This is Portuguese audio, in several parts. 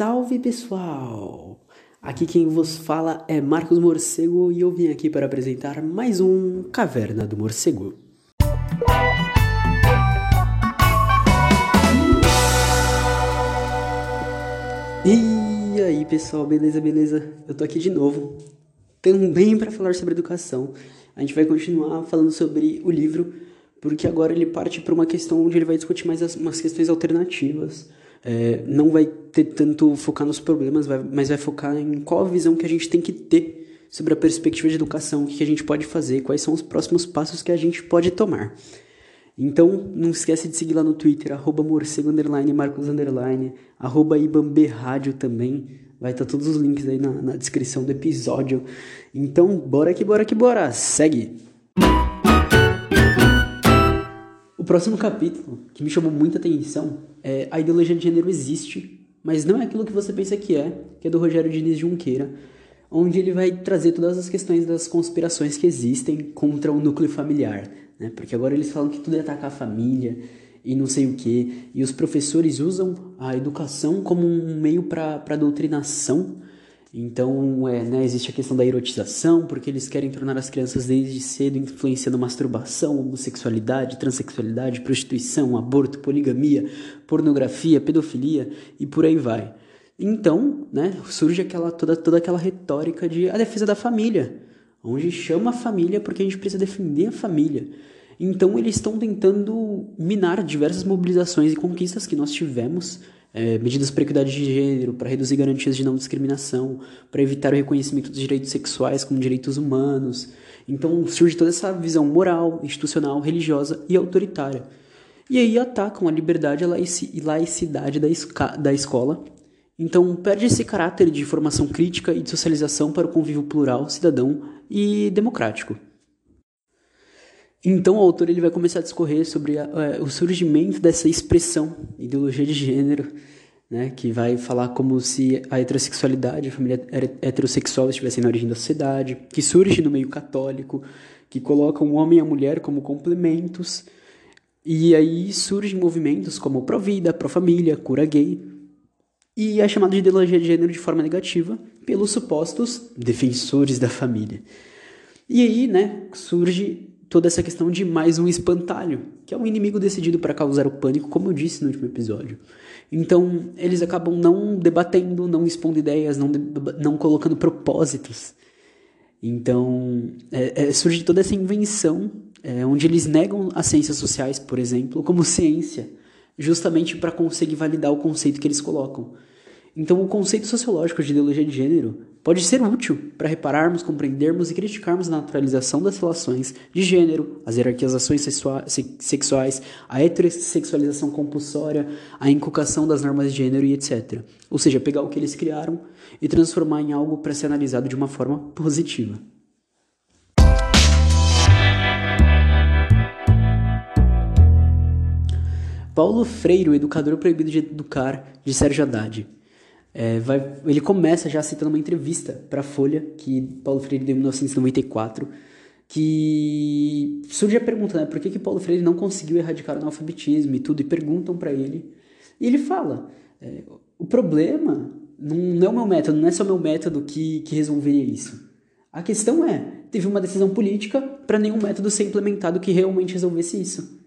Salve, pessoal! Aqui quem vos fala é Marcos Morcego e eu vim aqui para apresentar mais um Caverna do Morcego. E aí pessoal, beleza, beleza? Eu tô aqui de novo, também para falar sobre educação. A gente vai continuar falando sobre o livro, porque agora ele parte para uma questão onde ele vai discutir mais as, umas questões alternativas é, não vai ter tanto focar nos problemas, vai, mas vai focar em qual a visão que a gente tem que ter sobre a perspectiva de educação, o que a gente pode fazer, quais são os próximos passos que a gente pode tomar. Então, não esquece de seguir lá no Twitter, arroba morcego, underline, marcos, underline, arroba também. Vai estar todos os links aí na, na descrição do episódio. Então, bora que bora que bora! Segue! O próximo capítulo, que me chamou muita atenção, é A Ideologia de Gênero Existe, mas não é aquilo que você pensa que é, que é do Rogério Diniz Junqueira, onde ele vai trazer todas as questões das conspirações que existem contra o núcleo familiar, né? Porque agora eles falam que tudo é atacar a família e não sei o que, e os professores usam a educação como um meio para doutrinação então, é, né, existe a questão da erotização, porque eles querem tornar as crianças desde cedo influenciando masturbação, homossexualidade, transexualidade, prostituição, aborto, poligamia, pornografia, pedofilia e por aí vai. Então, né, surge aquela toda, toda aquela retórica de a defesa da família, onde chama a família porque a gente precisa defender a família. Então, eles estão tentando minar diversas mobilizações e conquistas que nós tivemos é, medidas para equidade de gênero, para reduzir garantias de não discriminação, para evitar o reconhecimento dos direitos sexuais como direitos humanos. Então surge toda essa visão moral, institucional, religiosa e autoritária. E aí atacam a liberdade e laicidade da, da escola. Então perde esse caráter de formação crítica e de socialização para o convívio plural, cidadão e democrático. Então o autor ele vai começar a discorrer sobre a, a, o surgimento dessa expressão, ideologia de gênero, né, que vai falar como se a heterossexualidade, a família heterossexual estivessem na origem da sociedade, que surge no meio católico, que coloca o homem e a mulher como complementos, e aí surgem movimentos como pró-vida, pró-família, cura gay, e é chamado de ideologia de gênero de forma negativa pelos supostos defensores da família. E aí, né, surge toda essa questão de mais um espantalho, que é um inimigo decidido para causar o pânico, como eu disse no último episódio. Então, eles acabam não debatendo, não expondo ideias, não, não colocando propósitos. Então, é, é, surge toda essa invenção, é, onde eles negam as ciências sociais, por exemplo, como ciência, justamente para conseguir validar o conceito que eles colocam. Então, o conceito sociológico de ideologia de gênero pode ser útil para repararmos, compreendermos e criticarmos a naturalização das relações de gênero, as hierarquizações sexuais, a heterossexualização compulsória, a inculcação das normas de gênero e etc. Ou seja, pegar o que eles criaram e transformar em algo para ser analisado de uma forma positiva. Paulo Freire, o educador proibido de educar, de Sérgio Haddad. É, vai, ele começa já citando uma entrevista para a Folha, que Paulo Freire deu em 1994, que surge a pergunta, né, por que, que Paulo Freire não conseguiu erradicar o analfabetismo e tudo, e perguntam para ele, e ele fala, é, o problema não, não é o meu método, não é só o meu método que, que resolveria isso. A questão é, teve uma decisão política para nenhum método ser implementado que realmente resolvesse isso.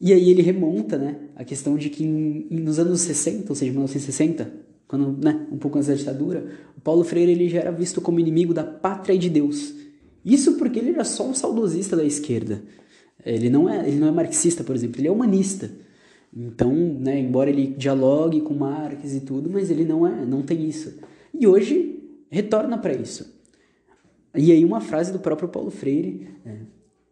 E aí ele remonta, né, a questão de que em, nos anos 60, ou seja, 1960, quando, né, um pouco antes da ditadura, o Paulo Freire ele já era visto como inimigo da pátria e de Deus. Isso porque ele era só um saudosista da esquerda. Ele não é, ele não é marxista, por exemplo, ele é humanista. Então, né, embora ele dialogue com Marx e tudo, mas ele não é, não tem isso. E hoje retorna para isso. E aí uma frase do próprio Paulo Freire, é,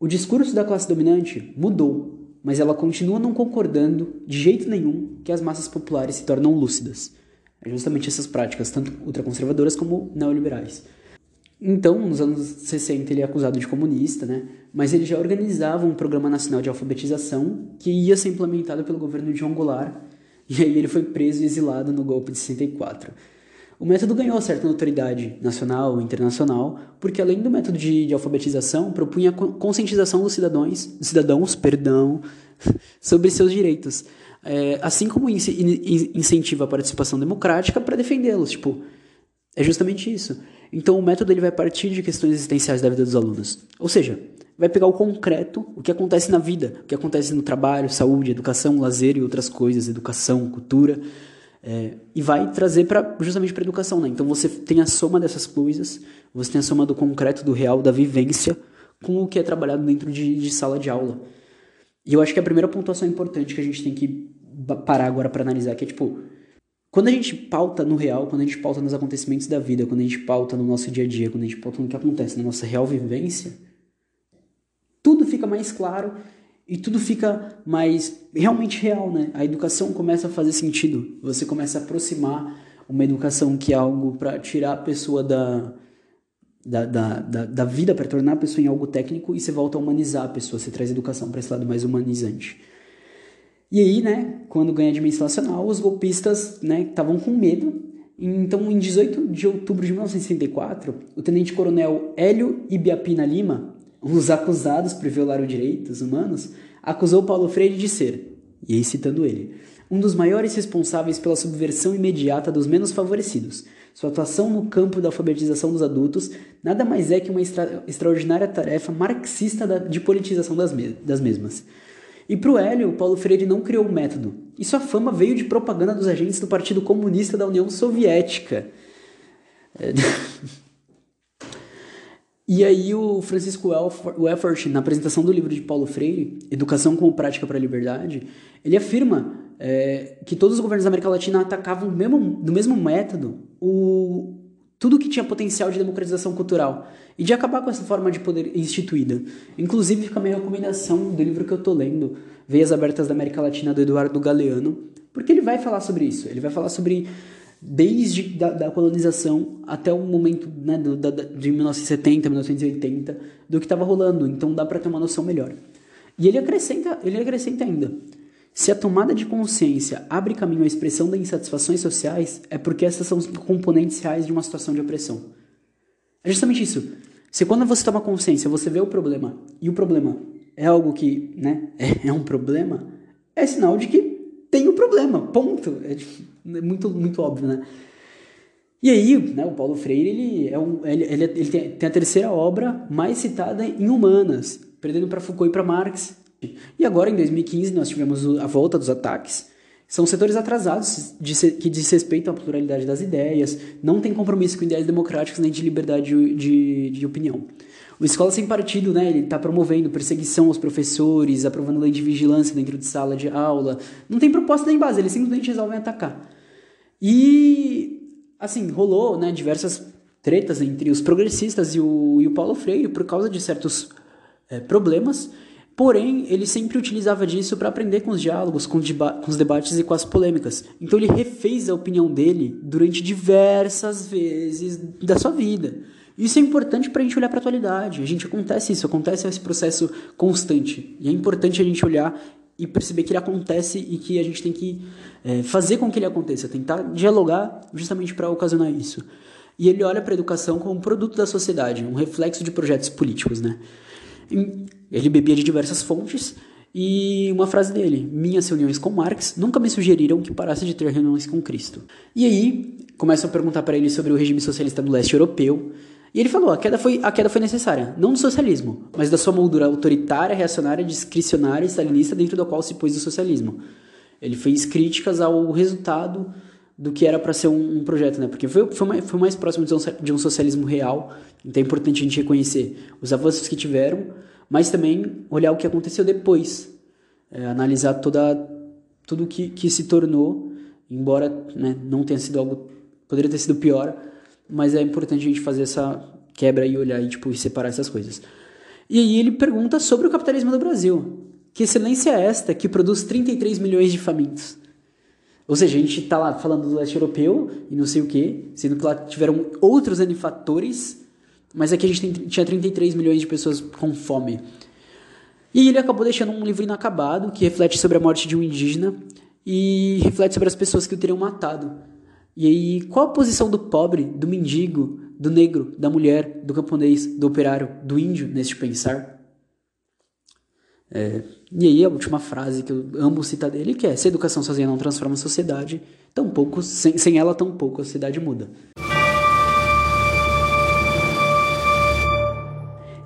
o discurso da classe dominante mudou mas ela continua não concordando de jeito nenhum que as massas populares se tornam lúcidas. É justamente essas práticas, tanto ultraconservadoras como neoliberais. Então, nos anos 60, ele é acusado de comunista, né? mas ele já organizava um programa nacional de alfabetização que ia ser implementado pelo governo de João Goulart, e aí ele foi preso e exilado no golpe de 64. O método ganhou certa notoriedade nacional e internacional, porque além do método de, de alfabetização, propunha a conscientização dos cidadãos, cidadãos perdão, sobre seus direitos, é, assim como incentiva a participação democrática para defendê-los. Tipo, é justamente isso. Então o método ele vai partir de questões existenciais da vida dos alunos. Ou seja, vai pegar o concreto, o que acontece na vida, o que acontece no trabalho, saúde, educação, lazer e outras coisas, educação, cultura, é, e vai trazer para justamente para educação, né? Então você tem a soma dessas coisas, você tem a soma do concreto, do real, da vivência, com o que é trabalhado dentro de, de sala de aula. E eu acho que a primeira pontuação importante que a gente tem que parar agora para analisar que é tipo quando a gente pauta no real, quando a gente pauta nos acontecimentos da vida, quando a gente pauta no nosso dia a dia, quando a gente pauta no que acontece na nossa real vivência, tudo fica mais claro e tudo fica mais realmente real, né? A educação começa a fazer sentido. Você começa a aproximar uma educação que é algo para tirar a pessoa da, da, da, da, da vida, para tornar a pessoa em algo técnico e você volta a humanizar a pessoa. Você traz educação para esse lado mais humanizante. E aí, né, quando ganha a dimensão nacional, os golpistas, né, estavam com medo. Então, em 18 de outubro de 1964, o tenente-coronel Hélio Ibiapina Lima, os acusados por violar os direitos humanos, acusou Paulo Freire de ser, e aí citando ele, um dos maiores responsáveis pela subversão imediata dos menos favorecidos. Sua atuação no campo da alfabetização dos adultos nada mais é que uma extra extraordinária tarefa marxista da, de politização das, me das mesmas. E para o Hélio, Paulo Freire não criou o método, e sua fama veio de propaganda dos agentes do Partido Comunista da União Soviética. É... E aí o Francisco Welford, na apresentação do livro de Paulo Freire, Educação como Prática para a Liberdade, ele afirma é, que todos os governos da América Latina atacavam mesmo, do mesmo método o, tudo que tinha potencial de democratização cultural e de acabar com essa forma de poder instituída. Inclusive fica a minha recomendação do livro que eu estou lendo, Veias Abertas da América Latina, do Eduardo Galeano, porque ele vai falar sobre isso, ele vai falar sobre desde da, da colonização até o momento né, do, da, de 1970, 1980, do que estava rolando. Então dá para ter uma noção melhor. E ele acrescenta, ele acrescenta ainda: se a tomada de consciência abre caminho à expressão das insatisfações sociais, é porque essas são os componentes reais de uma situação de opressão. É justamente isso. Se quando você toma consciência, você vê o problema e o problema é algo que, né, é, um problema, é sinal de que tem um problema, ponto. É, é muito, muito óbvio, né? E aí, né, o Paulo Freire, ele, é um, ele, ele, ele tem, tem, a terceira obra mais citada em humanas, perdendo para Foucault e para Marx. E agora, em 2015, nós tivemos a volta dos ataques. São setores atrasados de, que desrespeitam a pluralidade das ideias, não têm compromisso com ideias democráticas nem de liberdade de, de, de opinião. O Escola Sem Partido, né, ele está promovendo perseguição aos professores, aprovando lei de vigilância dentro de sala de aula. Não tem proposta nem base, eles simplesmente resolvem atacar. E, assim, rolou né, diversas tretas entre os progressistas e o, e o Paulo Freire por causa de certos é, problemas. Porém, ele sempre utilizava disso para aprender com os diálogos, com, com, os debates e com as polêmicas. Então, ele refez a opinião dele durante diversas vezes da sua vida. Isso é importante para a gente olhar para a atualidade. A gente acontece isso, acontece esse processo constante. E é importante a gente olhar e perceber que ele acontece e que a gente tem que é, fazer com que ele aconteça, tentar dialogar justamente para ocasionar isso. E ele olha para a educação como um produto da sociedade, um reflexo de projetos políticos, né? Ele bebia de diversas fontes e uma frase dele: Minhas reuniões com Marx nunca me sugeriram que parasse de ter reuniões com Cristo. E aí começam a perguntar para ele sobre o regime socialista do leste europeu e ele falou: a queda, foi, a queda foi necessária, não do socialismo, mas da sua moldura autoritária, reacionária, discricionária e stalinista dentro da qual se pôs o socialismo. Ele fez críticas ao resultado do que era para ser um, um, projeto, né? Porque foi, foi, mais, foi mais próximo de um, de um socialismo real, então é importante a gente reconhecer os avanços que tiveram, mas também olhar o que aconteceu depois, é, analisar toda, tudo que, que se tornou, embora né, não tenha sido algo, poderia ter sido pior, mas é importante a gente fazer essa quebra e olhar e tipo, separar essas coisas. E aí ele pergunta sobre o capitalismo do Brasil. Que excelência é esta que produz 33 milhões de famintos? Ou seja, a gente está lá falando do leste europeu e não sei o que, sendo que lá tiveram outros fatores, mas aqui a gente tem, tinha 33 milhões de pessoas com fome. E ele acabou deixando um livro inacabado que reflete sobre a morte de um indígena e reflete sobre as pessoas que o teriam matado. E aí, qual a posição do pobre, do mendigo, do negro, da mulher, do camponês, do operário, do índio neste pensar? É, e aí a última frase que eu amo citar dele que é se a educação sozinha não transforma a sociedade, tampouco, sem, sem ela tampouco a sociedade muda.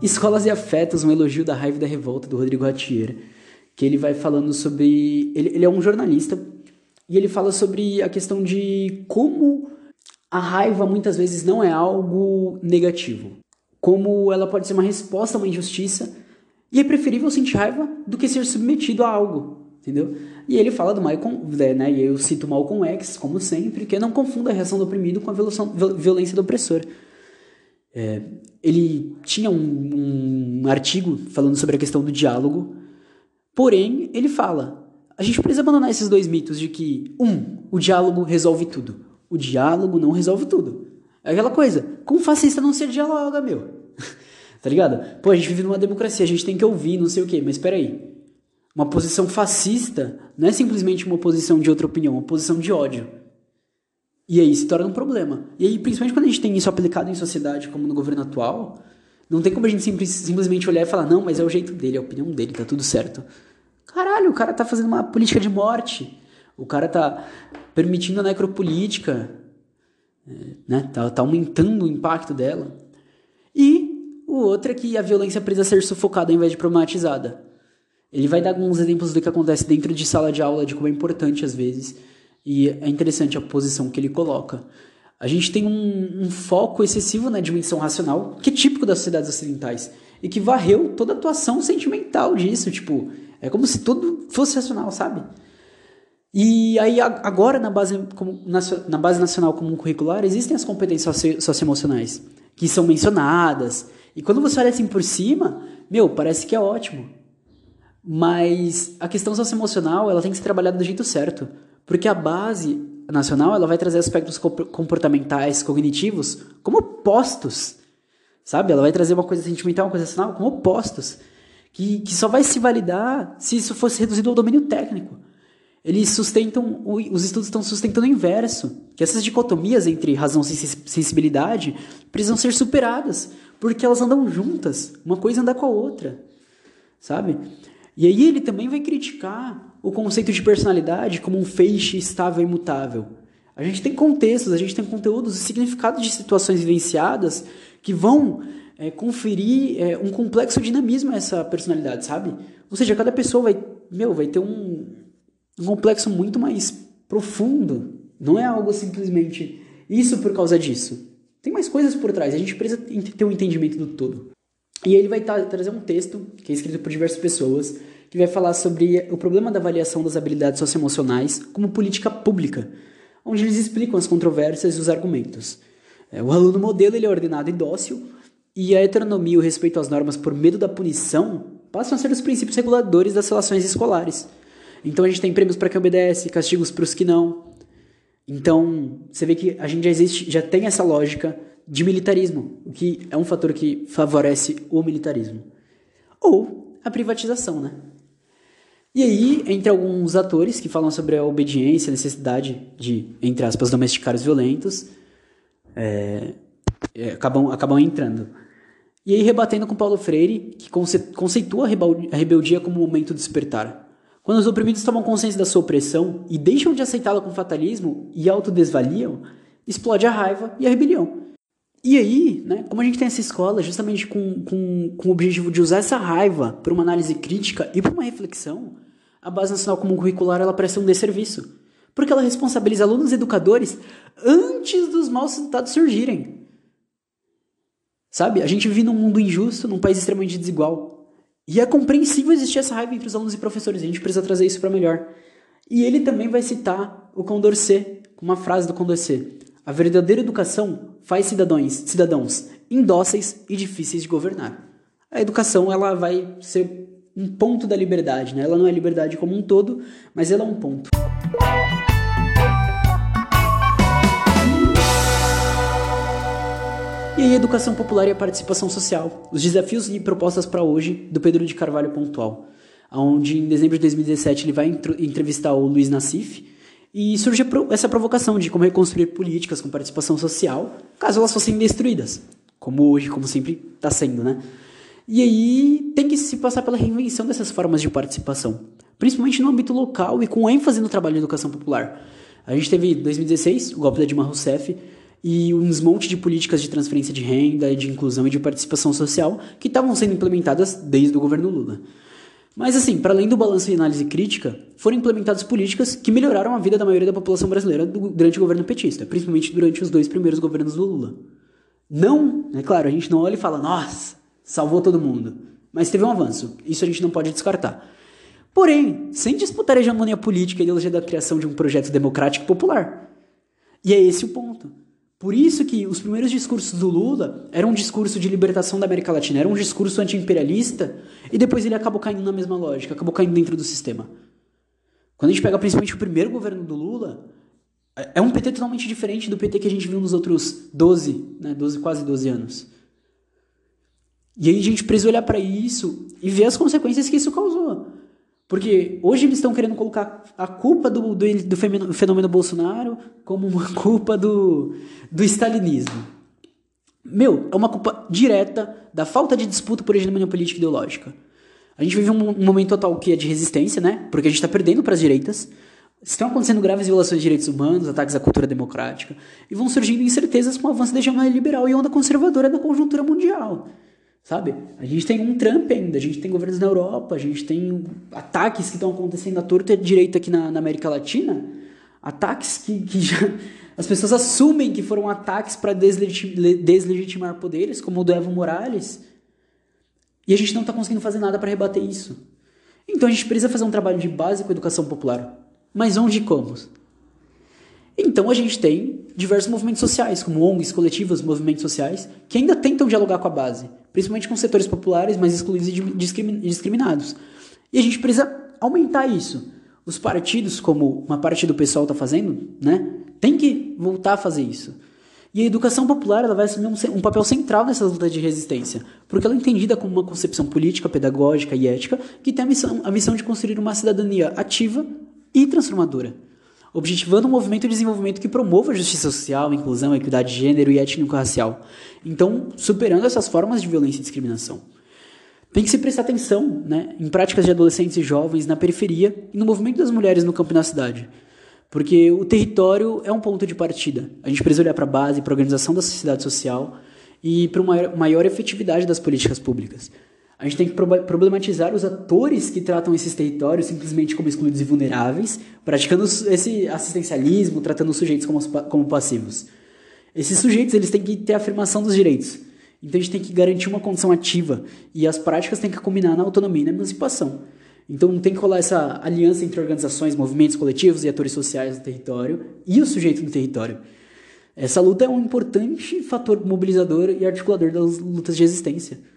Escolas e Afetos, um elogio da raiva e da revolta, do Rodrigo Ratier, que ele vai falando sobre... Ele, ele é um jornalista e ele fala sobre a questão de como a raiva muitas vezes não é algo negativo. Como ela pode ser uma resposta a uma injustiça e é preferível sentir raiva do que ser submetido a algo, entendeu? E ele fala do Malcolm, né, e eu cito Malcolm X, como sempre, que não confunda a reação do oprimido com a violência do opressor. É, ele tinha um, um artigo falando sobre a questão do diálogo, porém, ele fala: a gente precisa abandonar esses dois mitos de que, um, o diálogo resolve tudo. O diálogo não resolve tudo. É aquela coisa, como fascista não ser dialoga, meu? Tá ligado? Pô, a gente vive numa democracia, a gente tem que ouvir, não sei o quê, mas peraí. Uma posição fascista não é simplesmente uma posição de outra opinião, é uma posição de ódio. E aí se torna um problema. E aí, principalmente quando a gente tem isso aplicado em sociedade, como no governo atual, não tem como a gente simples, simplesmente olhar e falar, não, mas é o jeito dele, é a opinião dele, tá tudo certo. Caralho, o cara tá fazendo uma política de morte. O cara tá permitindo a necropolítica, né? Tá, tá aumentando o impacto dela. E o outro é que a violência precisa ser sufocada ao invés de problematizada. Ele vai dar alguns exemplos do que acontece dentro de sala de aula, de como é importante às vezes, e é interessante a posição que ele coloca. A gente tem um, um foco excessivo na dimensão racional, que é típico das sociedades ocidentais, e que varreu toda a atuação sentimental disso. Tipo, é como se tudo fosse racional, sabe? E aí, agora, na base, na base nacional comum curricular, existem as competências socioemocionais, que são mencionadas, e quando você olha assim por cima, meu, parece que é ótimo. Mas a questão socioemocional, ela tem que ser trabalhada do jeito certo. Porque a base nacional, ela vai trazer aspectos comportamentais, cognitivos, como opostos. Sabe? Ela vai trazer uma coisa sentimental, uma coisa racional, como opostos. Que, que só vai se validar se isso fosse reduzido ao domínio técnico. Eles sustentam, os estudos estão sustentando o inverso, que essas dicotomias entre razão e sensibilidade precisam ser superadas porque elas andam juntas, uma coisa anda com a outra, sabe? E aí ele também vai criticar o conceito de personalidade como um feixe estável e imutável. A gente tem contextos, a gente tem conteúdos e significados de situações vivenciadas que vão é, conferir é, um complexo dinamismo a essa personalidade, sabe? Ou seja, cada pessoa vai, meu, vai ter um, um complexo muito mais profundo. Não é algo simplesmente isso por causa disso. Tem mais coisas por trás, a gente precisa ter um entendimento do todo. E ele vai trazer um texto, que é escrito por diversas pessoas, que vai falar sobre o problema da avaliação das habilidades socioemocionais como política pública, onde eles explicam as controvérsias e os argumentos. É, o aluno modelo ele é ordenado e dócil, e a heteronomia e o respeito às normas por medo da punição passam a ser os princípios reguladores das relações escolares. Então a gente tem prêmios para quem obedece, castigos para os que não, então, você vê que a gente já existe, já tem essa lógica de militarismo, o que é um fator que favorece o militarismo. Ou a privatização, né? E aí, entre alguns atores que falam sobre a obediência, a necessidade de, entre aspas, domesticar os violentos, é, é, acabam, acabam entrando. E aí, rebatendo com Paulo Freire, que conceitua a rebeldia como um momento de despertar. Quando os oprimidos tomam consciência da sua opressão e deixam de aceitá-la com fatalismo e autodesvaliam, explode a raiva e a rebelião. E aí, né, como a gente tem essa escola justamente com, com, com o objetivo de usar essa raiva para uma análise crítica e para uma reflexão, a Base Nacional Comum Curricular ela presta um desserviço. Porque ela responsabiliza alunos e educadores antes dos maus resultados surgirem. Sabe? A gente vive num mundo injusto, num país extremamente desigual. E é compreensível existir essa raiva entre os alunos e professores, a gente precisa trazer isso para melhor. E ele também vai citar o Condorcet, uma frase do Condorcet. A verdadeira educação faz cidadãos, cidadãos indóceis e difíceis de governar. A educação ela vai ser um ponto da liberdade, né? Ela não é liberdade como um todo, mas ela é um ponto. E aí, educação popular e a participação social. Os desafios e propostas para hoje, do Pedro de Carvalho Pontual. Onde, em dezembro de 2017, ele vai entrevistar o Luiz Nassif. E surge essa provocação de como reconstruir políticas com participação social, caso elas fossem destruídas. Como hoje, como sempre está sendo, né? E aí tem que se passar pela reinvenção dessas formas de participação, principalmente no âmbito local e com ênfase no trabalho de educação popular. A gente teve em 2016 o golpe da Dilma Rousseff e uns monte de políticas de transferência de renda, de inclusão e de participação social que estavam sendo implementadas desde o governo Lula. Mas assim, para além do balanço e análise crítica, foram implementadas políticas que melhoraram a vida da maioria da população brasileira durante o governo petista, principalmente durante os dois primeiros governos do Lula. Não, é claro, a gente não olha e fala, nossa, salvou todo mundo. Mas teve um avanço, isso a gente não pode descartar. Porém, sem disputar a hegemonia política e ideologia da criação de um projeto democrático popular. E é esse o ponto. Por isso que os primeiros discursos do Lula eram um discurso de libertação da América Latina, era um discurso anti-imperialista, e depois ele acabou caindo na mesma lógica, acabou caindo dentro do sistema. Quando a gente pega principalmente o primeiro governo do Lula, é um PT totalmente diferente do PT que a gente viu nos outros 12, né, 12 quase 12 anos. E aí a gente precisa olhar para isso e ver as consequências que isso causou. Porque hoje eles estão querendo colocar a culpa do, do, do fenômeno Bolsonaro como uma culpa do, do stalinismo. Meu, é uma culpa direta da falta de disputa por hegemonia política ideológica. A gente vive um, um momento atual que é de resistência, né? Porque a gente está perdendo para as direitas. Estão acontecendo graves violações de direitos humanos, ataques à cultura democrática, e vão surgindo incertezas com o avanço da hegemonia liberal e onda conservadora na conjuntura mundial. Sabe? A gente tem um Trump ainda, a gente tem governos na Europa, a gente tem ataques que estão acontecendo à torta e à direita aqui na, na América Latina, ataques que, que já, as pessoas assumem que foram ataques para deslegitimar poderes, como o do Evo Morales, e a gente não está conseguindo fazer nada para rebater isso. Então a gente precisa fazer um trabalho de base com a educação popular. Mas onde e como? Então a gente tem diversos movimentos sociais, como ONGs, coletivos, movimentos sociais, que ainda tentam dialogar com a base, principalmente com setores populares mais excluídos e discriminados. E a gente precisa aumentar isso. Os partidos, como uma parte do pessoal está fazendo, né, tem que voltar a fazer isso. E a educação popular ela vai assumir um, um, papel central nessa luta de resistência, porque ela é entendida como uma concepção política, pedagógica e ética que tem a missão, a missão de construir uma cidadania ativa e transformadora objetivando um movimento de desenvolvimento que promova justiça social, inclusão, equidade de gênero e étnico-racial. Então, superando essas formas de violência e discriminação. Tem que se prestar atenção né, em práticas de adolescentes e jovens na periferia e no movimento das mulheres no campo e na cidade. Porque o território é um ponto de partida. A gente precisa olhar para a base, para a organização da sociedade social e para uma maior efetividade das políticas públicas. A gente tem que problematizar os atores que tratam esses territórios simplesmente como excluídos e vulneráveis, praticando esse assistencialismo, tratando os sujeitos como, como passivos. Esses sujeitos eles têm que ter a afirmação dos direitos. Então a gente tem que garantir uma condição ativa e as práticas têm que combinar na autonomia e na emancipação. Então tem que rolar essa aliança entre organizações, movimentos coletivos e atores sociais do território e o sujeito do território. Essa luta é um importante fator mobilizador e articulador das lutas de resistência.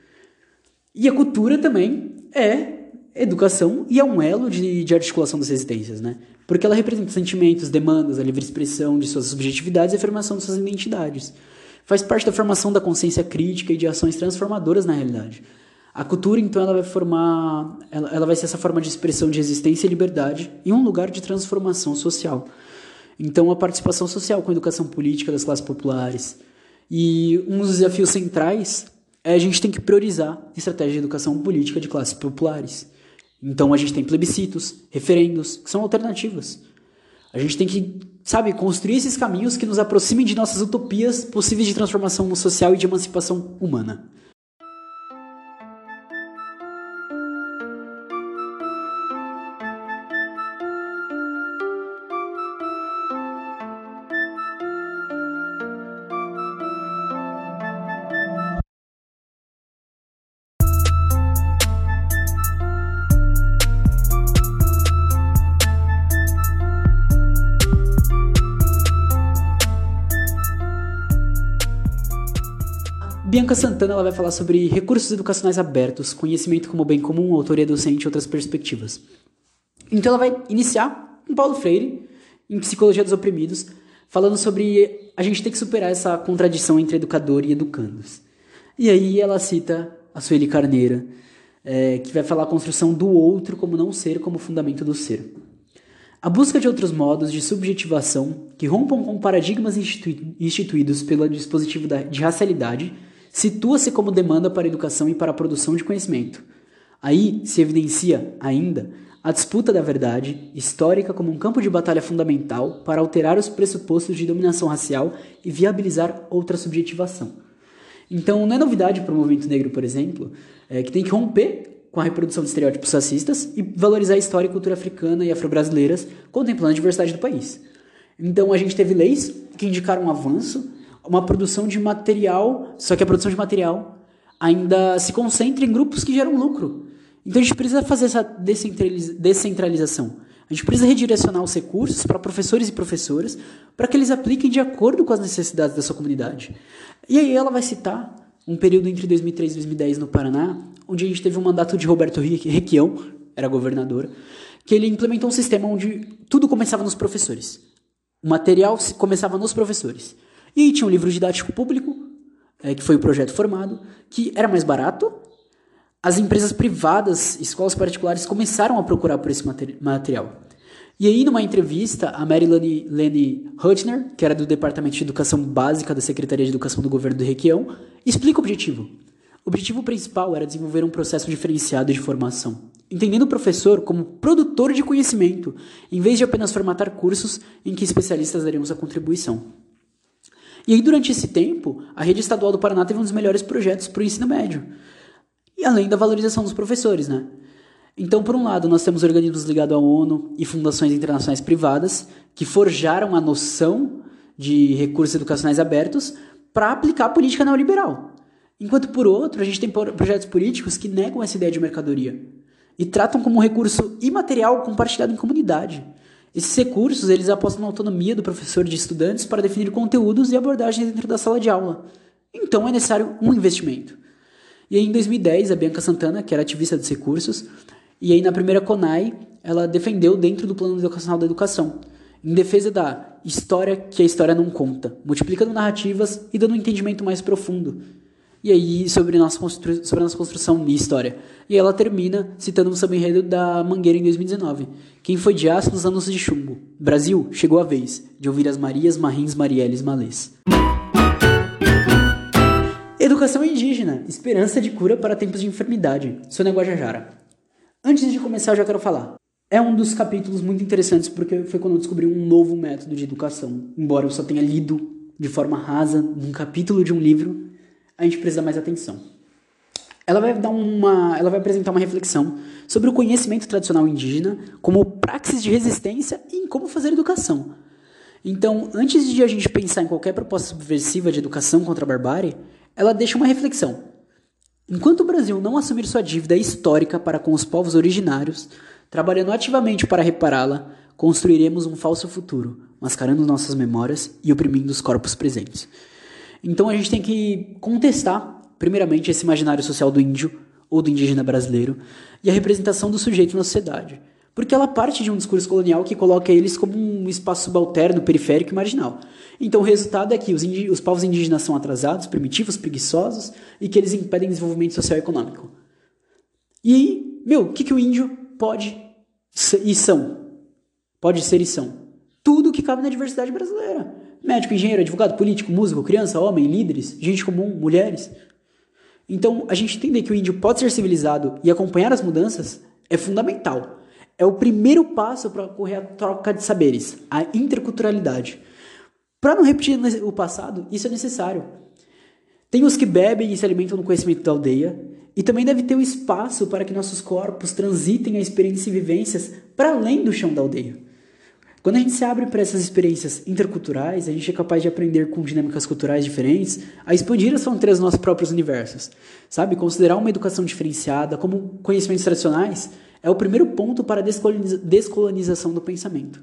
E a cultura também é educação e é um elo de, de articulação das resistências, né? Porque ela representa sentimentos, demandas, a livre expressão de suas subjetividades e a afirmação de suas identidades. Faz parte da formação da consciência crítica e de ações transformadoras na realidade. A cultura, então, ela vai formar, ela, ela vai ser essa forma de expressão de resistência e liberdade em um lugar de transformação social. Então, a participação social com a educação política das classes populares. E um dos desafios centrais a gente tem que priorizar estratégia de educação política de classes populares. Então a gente tem plebiscitos, referendos, que são alternativas. A gente tem que, sabe, construir esses caminhos que nos aproximem de nossas utopias possíveis de transformação social e de emancipação humana. Bianca Santana ela vai falar sobre recursos educacionais abertos, conhecimento como bem comum, autoria docente e outras perspectivas. Então ela vai iniciar com Paulo Freire, em Psicologia dos Oprimidos, falando sobre a gente ter que superar essa contradição entre educador e educandos. E aí ela cita a Sueli Carneira, é, que vai falar a construção do outro como não ser como fundamento do ser. A busca de outros modos de subjetivação que rompam com paradigmas instituídos pelo dispositivo de racialidade situa-se como demanda para a educação e para a produção de conhecimento. Aí se evidencia, ainda, a disputa da verdade histórica como um campo de batalha fundamental para alterar os pressupostos de dominação racial e viabilizar outra subjetivação. Então, não é novidade para o movimento negro, por exemplo, é, que tem que romper com a reprodução de estereótipos racistas e valorizar a história e cultura africana e afro-brasileiras, contemplando a diversidade do país. Então, a gente teve leis que indicaram um avanço, uma produção de material, só que a produção de material ainda se concentra em grupos que geram lucro. Então a gente precisa fazer essa descentralização. A gente precisa redirecionar os recursos para professores e professoras para que eles apliquem de acordo com as necessidades da sua comunidade. E aí ela vai citar um período entre 2003 e 2010 no Paraná, onde a gente teve um mandato de Roberto Requião, era governador, que ele implementou um sistema onde tudo começava nos professores. O material começava nos professores. E tinha um livro didático público, é, que foi o projeto formado, que era mais barato, as empresas privadas, escolas particulares, começaram a procurar por esse material. E aí, numa entrevista, a Mary Lene Hutner, que era do Departamento de Educação Básica da Secretaria de Educação do Governo do Requião, explica o objetivo. O objetivo principal era desenvolver um processo diferenciado de formação, entendendo o professor como produtor de conhecimento, em vez de apenas formatar cursos em que especialistas dariam sua contribuição. E aí, durante esse tempo, a rede estadual do Paraná teve um dos melhores projetos para o ensino médio e além da valorização dos professores, né? Então, por um lado, nós temos organismos ligados à ONU e fundações internacionais privadas que forjaram a noção de recursos educacionais abertos para aplicar a política neoliberal. Enquanto, por outro, a gente tem projetos políticos que negam essa ideia de mercadoria e tratam como um recurso imaterial compartilhado em comunidade. Esses recursos eles apostam na autonomia do professor de estudantes para definir conteúdos e abordagens dentro da sala de aula. Então é necessário um investimento. E aí, em 2010, a Bianca Santana, que era ativista dos recursos, e aí na primeira CONAI, ela defendeu dentro do plano educacional da educação, em defesa da história que a história não conta, multiplicando narrativas e dando um entendimento mais profundo. E aí, sobre, nossa sobre nossa construção de história. E ela termina citando um samba-enredo da Mangueira em 2019. Quem foi de aço nos anos de chumbo? Brasil, chegou a vez de ouvir as Marias, Marrins, Marielles, Malês. Educação indígena, esperança de cura para tempos de enfermidade. Sônia Guajajara. Antes de começar, eu já quero falar. É um dos capítulos muito interessantes porque foi quando eu descobri um novo método de educação. Embora eu só tenha lido de forma rasa um capítulo de um livro, a gente precisa mais atenção. Ela vai dar uma, ela vai apresentar uma reflexão sobre o conhecimento tradicional indígena como praxis de resistência e em como fazer educação. Então, antes de a gente pensar em qualquer proposta subversiva de educação contra a barbárie, ela deixa uma reflexão. Enquanto o Brasil não assumir sua dívida histórica para com os povos originários, trabalhando ativamente para repará-la, construiremos um falso futuro, mascarando nossas memórias e oprimindo os corpos presentes. Então a gente tem que contestar, primeiramente, esse imaginário social do índio ou do indígena brasileiro e a representação do sujeito na sociedade, porque ela parte de um discurso colonial que coloca eles como um espaço subalterno, periférico e marginal. Então o resultado é que os, os povos indígenas são atrasados, primitivos, preguiçosos e que eles impedem desenvolvimento social e econômico. E, meu, o que, que o índio pode e são? Pode ser e são. Tudo que cabe na diversidade brasileira. Médico, engenheiro, advogado, político, músico, criança, homem, líderes, gente comum, mulheres. Então, a gente entender que o índio pode ser civilizado e acompanhar as mudanças é fundamental. É o primeiro passo para ocorrer a troca de saberes, a interculturalidade. Para não repetir o passado, isso é necessário. Tem os que bebem e se alimentam no conhecimento da aldeia, e também deve ter o um espaço para que nossos corpos transitem a experiências e vivências para além do chão da aldeia. Quando a gente se abre para essas experiências interculturais, a gente é capaz de aprender com dinâmicas culturais diferentes a expandir as fronteiras dos nossos próprios universos. Sabe? Considerar uma educação diferenciada como conhecimentos tradicionais é o primeiro ponto para a descolonização do pensamento.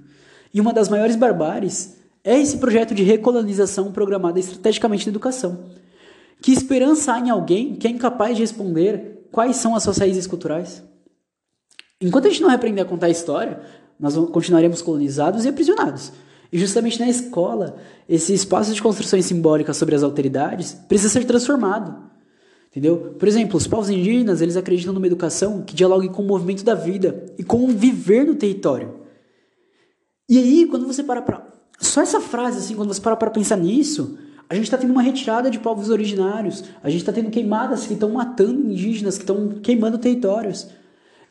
E uma das maiores barbáries é esse projeto de recolonização programada estrategicamente na educação. Que esperança há em alguém que é incapaz de responder quais são as suas raízes culturais? Enquanto a gente não aprender a contar a história, nós continuaremos colonizados e aprisionados. E justamente na escola, esse espaço de construções simbólicas sobre as alteridades precisa ser transformado. Entendeu? Por exemplo, os povos indígenas, eles acreditam numa educação que dialogue com o movimento da vida e com o viver no território. E aí, quando você para para só essa frase, assim, quando você para para pensar nisso, a gente está tendo uma retirada de povos originários, a gente está tendo queimadas que estão matando indígenas, que estão queimando territórios.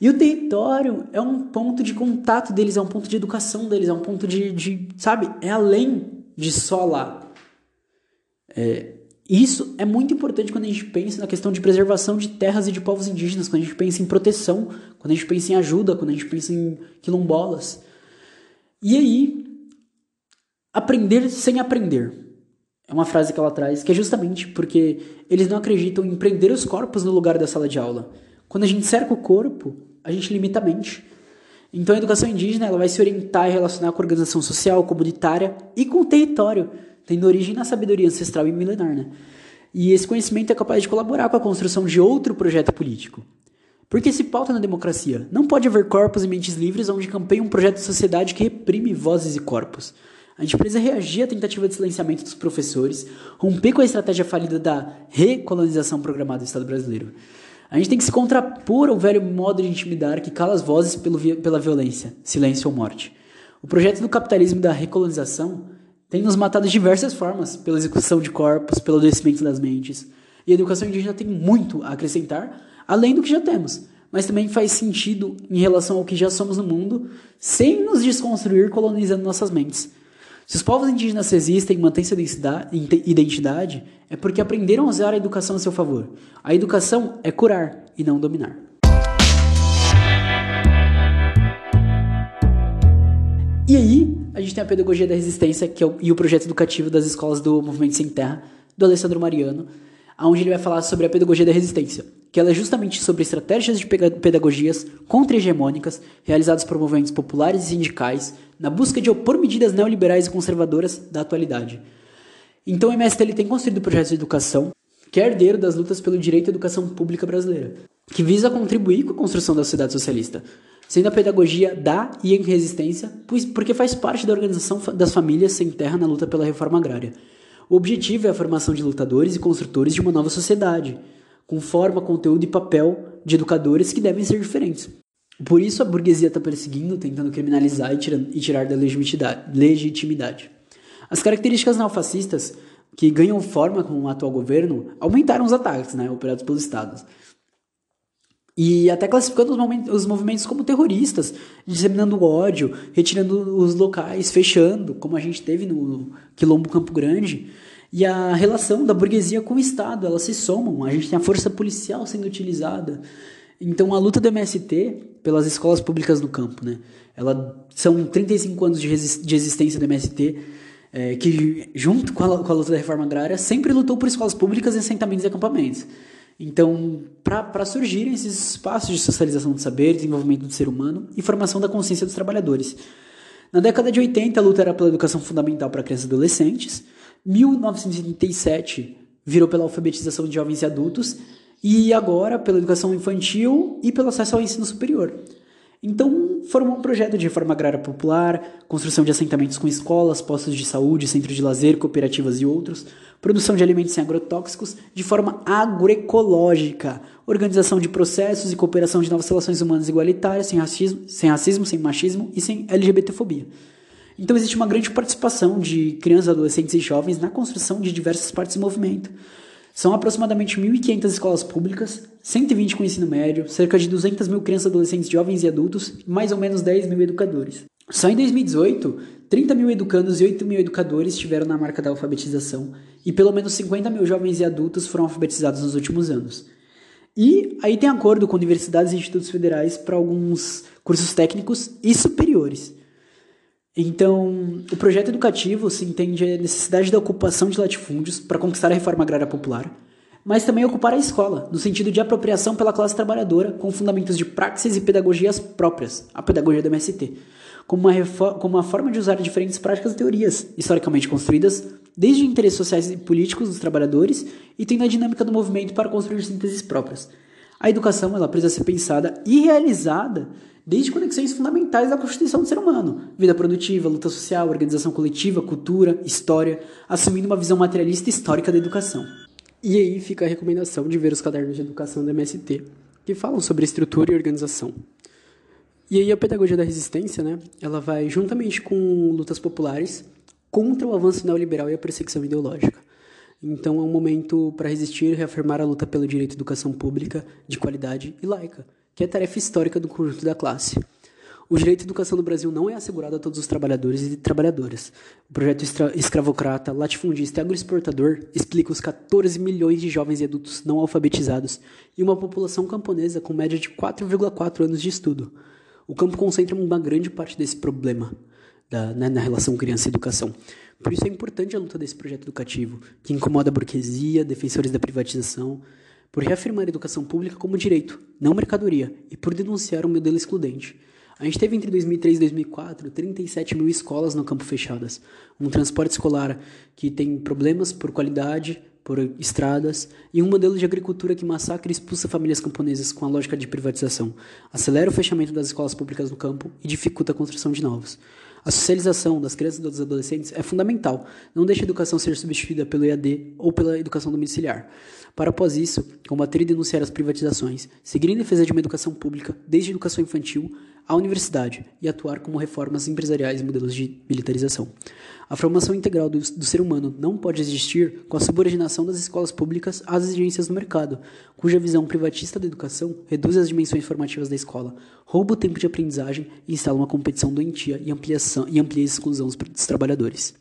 E o território é um ponto de contato deles, é um ponto de educação deles, é um ponto de, de sabe, é além de só lá. É, isso é muito importante quando a gente pensa na questão de preservação de terras e de povos indígenas, quando a gente pensa em proteção, quando a gente pensa em ajuda, quando a gente pensa em quilombolas. E aí, aprender sem aprender. É uma frase que ela traz, que é justamente porque eles não acreditam em prender os corpos no lugar da sala de aula. Quando a gente cerca o corpo, a gente limita a mente. Então a educação indígena ela vai se orientar e relacionar com a organização social, comunitária e com o território tendo origem na sabedoria ancestral e milenar. Né? E esse conhecimento é capaz de colaborar com a construção de outro projeto político. Porque se pauta na democracia. Não pode haver corpos e mentes livres onde campeia um projeto de sociedade que reprime vozes e corpos. A gente precisa reagir à tentativa de silenciamento dos professores, romper com a estratégia falida da recolonização programada do Estado brasileiro. A gente tem que se contrapor ao velho modo de intimidar que cala as vozes pelo, pela violência, silêncio ou morte. O projeto do capitalismo e da recolonização tem nos matado de diversas formas, pela execução de corpos, pelo adoecimento das mentes. E a educação indígena tem muito a acrescentar, além do que já temos, mas também faz sentido em relação ao que já somos no mundo, sem nos desconstruir colonizando nossas mentes. Se os povos indígenas existem e mantêm sua identidade, é porque aprenderam a usar a educação a seu favor. A educação é curar e não dominar. E aí, a gente tem a pedagogia da resistência que é o, e o projeto educativo das escolas do Movimento Sem Terra, do Alessandro Mariano, onde ele vai falar sobre a pedagogia da resistência, que ela é justamente sobre estratégias de pedagogias contra-hegemônicas realizadas por movimentos populares e sindicais na busca de opor medidas neoliberais e conservadoras da atualidade. Então o MST tem construído projetos de educação que é herdeiro das lutas pelo direito à educação pública brasileira, que visa contribuir com a construção da sociedade socialista, sendo a pedagogia da e em resistência, porque faz parte da organização das famílias sem terra na luta pela reforma agrária. O objetivo é a formação de lutadores e construtores de uma nova sociedade, com forma, conteúdo e papel de educadores que devem ser diferentes. Por isso a burguesia está perseguindo, tentando criminalizar e, e tirar da legitimidade. As características neofascistas que ganham forma com o atual governo aumentaram os ataques né, operados pelos estados. E até classificando os movimentos como terroristas, disseminando ódio, retirando os locais, fechando, como a gente teve no Quilombo Campo Grande. E a relação da burguesia com o Estado, elas se somam. A gente tem a força policial sendo utilizada. Então a luta do MST pelas escolas públicas no campo, né? Ela, são 35 anos de, de existência do MST, é, que junto com a, com a luta da reforma agrária sempre lutou por escolas públicas, assentamentos e acampamentos. Então, para surgirem esses espaços de socialização de saber, desenvolvimento do ser humano e formação da consciência dos trabalhadores. Na década de 80, a luta era pela educação fundamental para crianças e adolescentes. 1937 virou pela alfabetização de jovens e adultos. E agora pela educação infantil e pelo acesso ao ensino superior. Então, formou um projeto de reforma agrária popular, construção de assentamentos com escolas, postos de saúde, centros de lazer, cooperativas e outros, produção de alimentos sem agrotóxicos de forma agroecológica, organização de processos e cooperação de novas relações humanas igualitárias, sem racismo, sem, racismo, sem machismo e sem LGBTfobia. Então existe uma grande participação de crianças, adolescentes e jovens na construção de diversas partes do movimento. São aproximadamente 1.500 escolas públicas, 120 com ensino médio, cerca de 200 mil crianças, adolescentes, jovens e adultos e mais ou menos 10 mil educadores. Só em 2018, 30 mil educandos e 8 mil educadores estiveram na marca da alfabetização e pelo menos 50 mil jovens e adultos foram alfabetizados nos últimos anos. E aí tem acordo com universidades e institutos federais para alguns cursos técnicos e superiores. Então, o projeto educativo se entende a necessidade da ocupação de latifúndios para conquistar a reforma agrária popular, mas também ocupar a escola, no sentido de apropriação pela classe trabalhadora com fundamentos de praxis e pedagogias próprias, a pedagogia do MST, como uma, como uma forma de usar diferentes práticas e teorias, historicamente construídas, desde interesses sociais e políticos dos trabalhadores e tendo a dinâmica do movimento para construir sínteses próprias. A educação ela precisa ser pensada e realizada desde conexões fundamentais da constituição do ser humano: vida produtiva, luta social, organização coletiva, cultura, história, assumindo uma visão materialista histórica da educação. E aí fica a recomendação de ver os cadernos de educação da MST, que falam sobre estrutura e organização. E aí a pedagogia da resistência, né, ela vai juntamente com lutas populares contra o avanço neoliberal e a perseguição ideológica. Então é um momento para resistir e reafirmar a luta pelo direito à educação pública de qualidade e laica, que é tarefa histórica do conjunto da classe. O direito à educação no Brasil não é assegurado a todos os trabalhadores e trabalhadoras. O projeto escravocrata, latifundista e agroexportador explica os 14 milhões de jovens e adultos não alfabetizados e uma população camponesa com média de 4,4 anos de estudo. O campo concentra uma grande parte desse problema da, né, na relação criança e educação. Por isso é importante a luta desse projeto educativo, que incomoda a burguesia, defensores da privatização, por reafirmar a educação pública como direito, não mercadoria, e por denunciar um modelo excludente. A gente teve entre 2003 e 2004 37 mil escolas no campo fechadas. Um transporte escolar que tem problemas por qualidade, por estradas, e um modelo de agricultura que massacra e expulsa famílias camponesas com a lógica de privatização, acelera o fechamento das escolas públicas no campo e dificulta a construção de novos. A socialização das crianças e dos adolescentes é fundamental. Não deixe a educação ser substituída pelo EAD ou pela educação domiciliar. Para após isso, combater e denunciar as privatizações, seguir em defesa de uma educação pública, desde a educação infantil à universidade, e atuar como reformas empresariais e modelos de militarização. A formação integral do, do, ser humano não pode existir com a subordinação das escolas públicas às exigências do mercado, cuja visão privatista da educação reduz as dimensões formativas da escola, rouba o tempo de aprendizagem e instala uma competição doentia e, ampliação, e amplia a exclusão dos trabalhadores.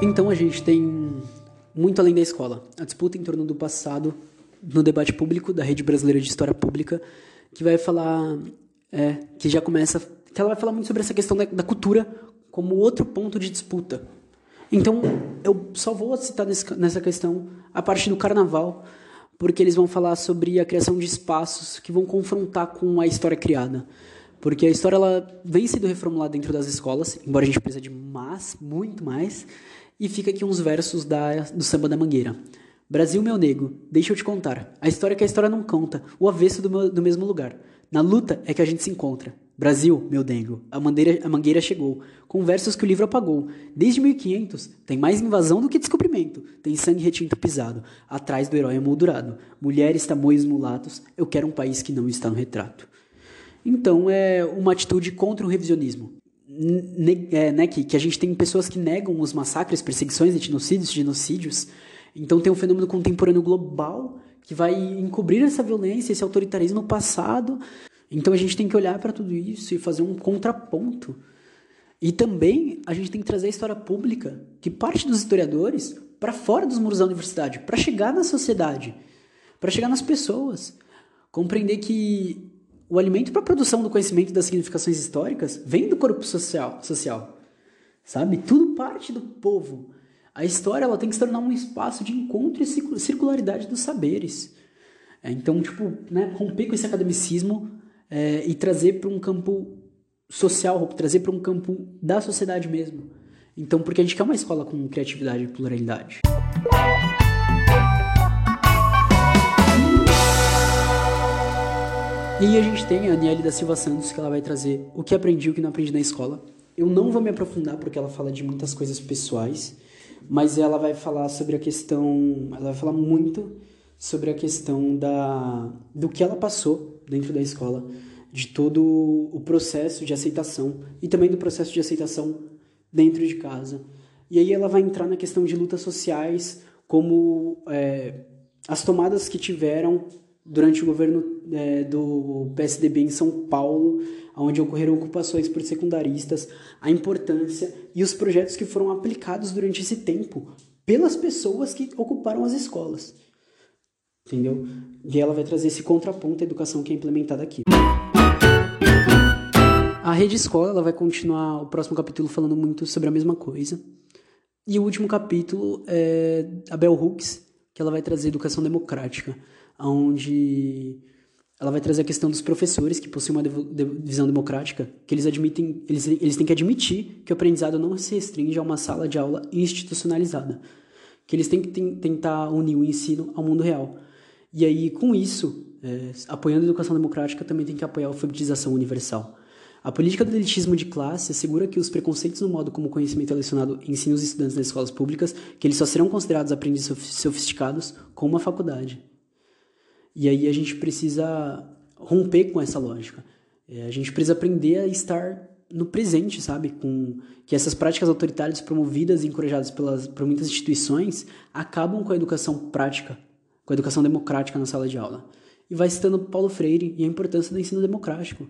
Então a gente tem muito além da escola, a disputa em torno do passado no debate público da Rede Brasileira de História Pública, que vai falar, é, que já começa que ela vai falar muito sobre essa questão da, da cultura como outro ponto de disputa. Então, eu só vou citar nesse, nessa questão a parte do carnaval, porque eles vão falar sobre a criação de espaços que vão confrontar com a história criada. Porque a história ela vem sendo reformulada dentro das escolas, embora a gente precise de mais, muito mais. E fica aqui uns versos da, do samba da mangueira. Brasil, meu nego, deixa eu te contar. A história que a história não conta, o avesso do, meu, do mesmo lugar. Na luta é que a gente se encontra. Brasil, meu dengo, a, mangueira, a mangueira chegou, com versos que o livro apagou. Desde 1500, tem mais invasão do que descobrimento. Tem sangue retinto pisado, atrás do herói emoldurado. Mulheres, tamoios, mulatos, eu quero um país que não está no retrato. Então, é uma atitude contra o revisionismo. Ne é, né, que, que a gente tem pessoas que negam os massacres, perseguições, etnocídios, genocídios. Então, tem um fenômeno contemporâneo global que vai encobrir essa violência, esse autoritarismo no passado, então a gente tem que olhar para tudo isso e fazer um contraponto. E também a gente tem que trazer a história pública, que parte dos historiadores, para fora dos muros da universidade, para chegar na sociedade, para chegar nas pessoas. Compreender que o alimento para a produção do conhecimento das significações históricas vem do corpo social, social. Sabe? Tudo parte do povo. A história ela tem que se tornar um espaço de encontro e circularidade dos saberes. É, então, tipo, né, romper com esse academicismo é, e trazer para um campo social, trazer para um campo da sociedade mesmo. Então, porque a gente quer uma escola com criatividade e pluralidade. E a gente tem a Aniele da Silva Santos, que ela vai trazer o que aprendi e o que não aprendi na escola. Eu não vou me aprofundar porque ela fala de muitas coisas pessoais, mas ela vai falar sobre a questão, ela vai falar muito sobre a questão da do que ela passou dentro da escola, de todo o processo de aceitação e também do processo de aceitação dentro de casa. E aí ela vai entrar na questão de lutas sociais, como é, as tomadas que tiveram durante o governo é, do PSDB em São Paulo, onde ocorreram ocupações por secundaristas, a importância e os projetos que foram aplicados durante esse tempo pelas pessoas que ocuparam as escolas entendeu? E ela vai trazer esse contraponto à educação que é implementada aqui. A rede escola ela vai continuar o próximo capítulo falando muito sobre a mesma coisa. E o último capítulo é a Bell Hooks, que ela vai trazer educação democrática, onde ela vai trazer a questão dos professores que possuem uma visão democrática, que eles admitem, eles, eles têm que admitir que o aprendizado não se restringe a uma sala de aula institucionalizada, que eles têm que tentar unir o ensino ao mundo real. E aí, com isso, é, apoiando a educação democrática, também tem que apoiar a alfabetização universal. A política do elitismo de classe assegura que os preconceitos no modo como o conhecimento é lecionado ensina os estudantes nas escolas públicas que eles só serão considerados aprendizes sofisticados com uma faculdade. E aí a gente precisa romper com essa lógica. É, a gente precisa aprender a estar no presente, sabe? Com que essas práticas autoritárias promovidas e encorajadas pelas, por muitas instituições acabam com a educação prática, com a educação democrática na sala de aula. E vai citando Paulo Freire e a importância do ensino democrático.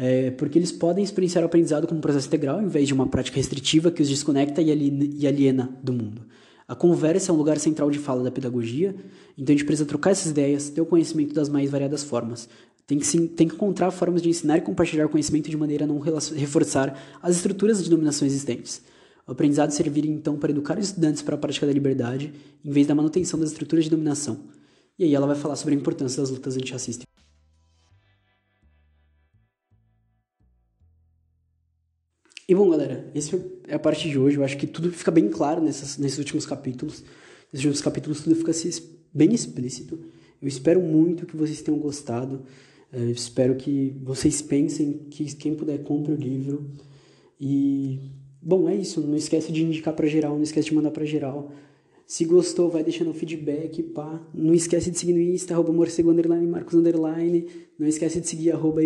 É, porque eles podem experienciar o aprendizado como um processo integral, em vez de uma prática restritiva que os desconecta e aliena do mundo. A conversa é um lugar central de fala da pedagogia, então a gente precisa trocar essas ideias, ter o conhecimento das mais variadas formas. Tem que, sim, tem que encontrar formas de ensinar e compartilhar conhecimento de maneira a não reforçar as estruturas de dominação existentes. O aprendizado serviria então para educar os estudantes para a prática da liberdade, em vez da manutenção das estruturas de dominação. E aí ela vai falar sobre a importância das lutas antirracistas. E bom, galera, essa é a parte de hoje. Eu acho que tudo fica bem claro nessas, nesses últimos capítulos. Nesses últimos capítulos tudo fica bem explícito. Eu espero muito que vocês tenham gostado. Eu é, espero que vocês pensem que quem puder compre o livro. E bom, é isso. Não esquece de indicar para geral, não esquece de mandar para geral. Se gostou, vai deixando feedback, pá. Não esquece de seguir no Insta, arroba morcego, underline, marcos, underline. Não esquece de seguir, arroba.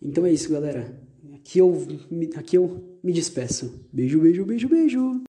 Então é isso, galera. Aqui eu, aqui eu me despeço. Beijo, beijo, beijo, beijo.